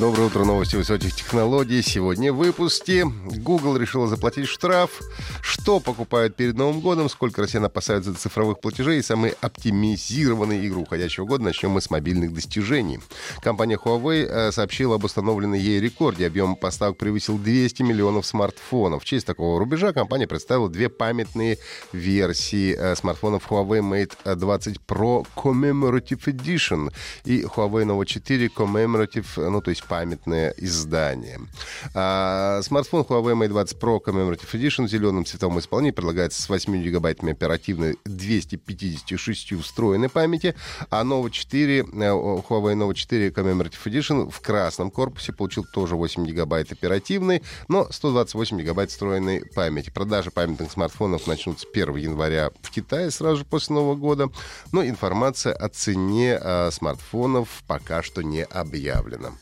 Доброе утро, новости высоких технологий. Сегодня в выпуске. Google решила заплатить штраф. Что покупают перед Новым годом, сколько россиян опасаются цифровых платежей и самый оптимизированный игру уходящего года. Начнем мы с мобильных достижений. Компания Huawei э, сообщила об установленной ей рекорде. Объем поставок превысил 200 миллионов смартфонов. В честь такого рубежа компания представила две памятные версии э, смартфонов Huawei Mate 20 Pro Commemorative Edition и Huawei Nova 4 Commemorative, ну то есть памятное издание. А, смартфон Huawei Mate 20 Pro Commemorative Edition в зеленом цветовом исполнении предлагается с 8 гигабайтами оперативной 256 встроенной памяти, а Nova 4, э, Huawei Nova 4 Commemorative Edition в красном корпусе получил тоже 8 гигабайт оперативной, но 128 гигабайт встроенной памяти. Продажи памятных смартфонов начнутся 1 января в Китае сразу же после Нового года, но информация о цене э, смартфонов пока что не объявлена.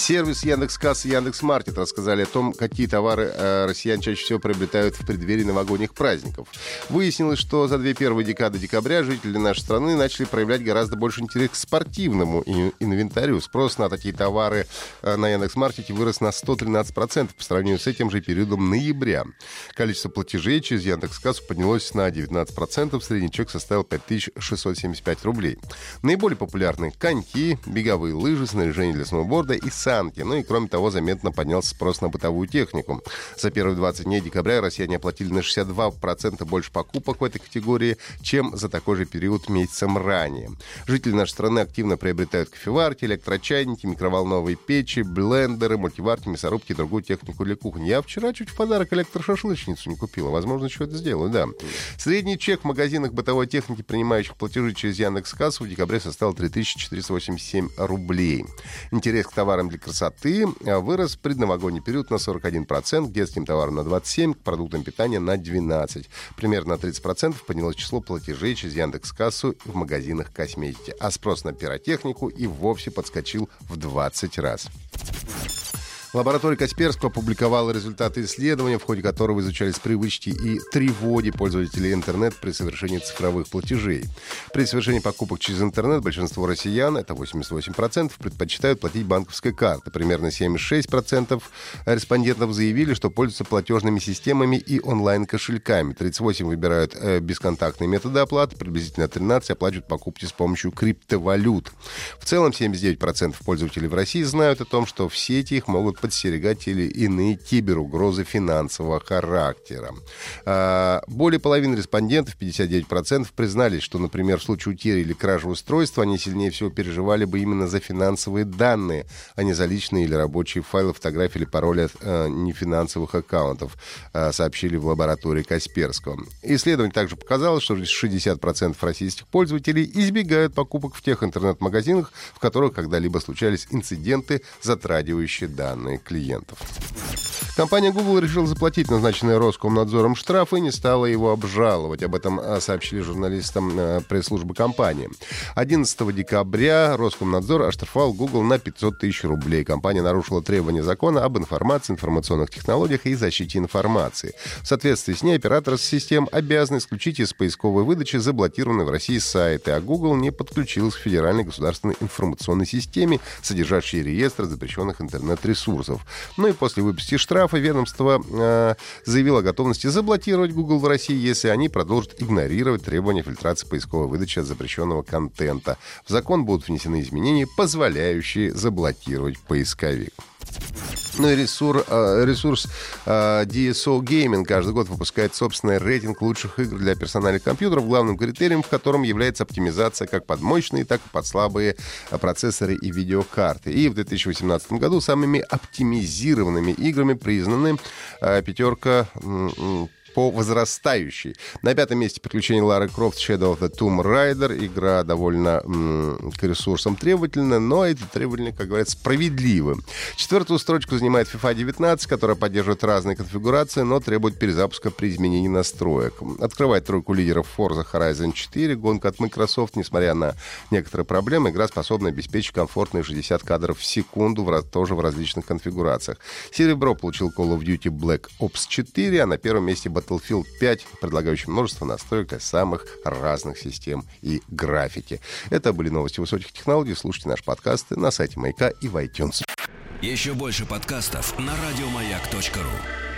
Сервис Яндекс.Касс и Яндекс.Маркет рассказали о том, какие товары э, россиян чаще всего приобретают в преддверии новогодних праздников. Выяснилось, что за две первые декады декабря жители нашей страны начали проявлять гораздо больше интерес к спортивному инвентарю. Спрос на такие товары э, на Яндекс.Маркете вырос на 113% по сравнению с этим же периодом ноября. Количество платежей через Яндекс.Кассу поднялось на 19%, средний чек составил 5675 рублей. Наиболее популярны коньки, беговые лыжи, снаряжение для сноуборда и сами танки. Ну и, кроме того, заметно поднялся спрос на бытовую технику. За первые 20 дней декабря россияне оплатили на 62% больше покупок в этой категории, чем за такой же период месяцем ранее. Жители нашей страны активно приобретают кофеварки, электрочайники, микроволновые печи, блендеры, мультиварки, мясорубки и другую технику для кухни. Я вчера чуть в подарок электрошашлычницу не купила. Возможно, еще это сделаю, да. Средний чек в магазинах бытовой техники, принимающих платежи через Яндекс.Кассу в декабре составил 3487 рублей. Интерес к товарам для красоты а, вырос в предновогодний период на 41%, к детским товарам на 27%, к продуктам питания на 12%. Примерно на 30% поднялось число платежей через Яндекс.Кассу в магазинах косметики. А спрос на пиротехнику и вовсе подскочил в 20 раз. Лаборатория Касперского опубликовала результаты исследования, в ходе которого изучались привычки и тревоги пользователей интернет при совершении цифровых платежей. При совершении покупок через интернет большинство россиян, это 88%, предпочитают платить банковской картой. Примерно 76% респондентов заявили, что пользуются платежными системами и онлайн-кошельками. 38% выбирают э, бесконтактные методы оплаты, приблизительно 13% оплачивают покупки с помощью криптовалют. В целом 79% пользователей в России знают о том, что в сети их могут подстерегать или иные киберугрозы финансового характера. А, более половины респондентов, 59%, признались, что, например, в случае утери или кражи устройства они сильнее всего переживали бы именно за финансовые данные, а не за личные или рабочие файлы, фотографии или пароли от э, нефинансовых аккаунтов, э, сообщили в лаборатории Касперского. Исследование также показало, что 60% российских пользователей избегают покупок в тех интернет-магазинах, в которых когда-либо случались инциденты, затрагивающие данные данные клиентов. Компания Google решила заплатить назначенный Роскомнадзором штраф и не стала его обжаловать. Об этом а, сообщили журналистам а, пресс-службы компании. 11 декабря Роскомнадзор оштрафовал Google на 500 тысяч рублей. Компания нарушила требования закона об информации, информационных технологиях и защите информации. В соответствии с ней операторы систем обязаны исключить из поисковой выдачи заблокированные в России сайты, а Google не подключилась к Федеральной государственной информационной системе, содержащей реестр запрещенных интернет-ресурсов. Ну и после выписки штрафа штрафа ведомство э, заявило о готовности заблокировать Google в России, если они продолжат игнорировать требования фильтрации поисковой выдачи от запрещенного контента. В закон будут внесены изменения, позволяющие заблокировать поисковик. Ну и ресурс, э, ресурс э, DSO Gaming каждый год выпускает собственный рейтинг лучших игр для персональных компьютеров, главным критерием в котором является оптимизация как под мощные, так и под слабые э, процессоры и видеокарты. И в 2018 году самыми оптимизированными играми признаны пятерка по возрастающей. На пятом месте приключения Лары Крофт Shadow of the Tomb Raider. Игра довольно м- к ресурсам требовательна, но эти требования, как говорят, справедливы. Четвертую строчку занимает FIFA 19, которая поддерживает разные конфигурации, но требует перезапуска при изменении настроек. Открывает тройку лидеров Forza Horizon 4. Гонка от Microsoft, несмотря на некоторые проблемы, игра способна обеспечить комфортные 60 кадров в секунду, в, тоже в различных конфигурациях. Серебро получил Call of Duty Black Ops 4, а на первом месте Battlefield 5, предлагающий множество настроек для самых разных систем и графики. Это были новости высоких технологий. Слушайте наши подкасты на сайте Маяка и в iTunes. Еще больше подкастов на радиомаяк.ру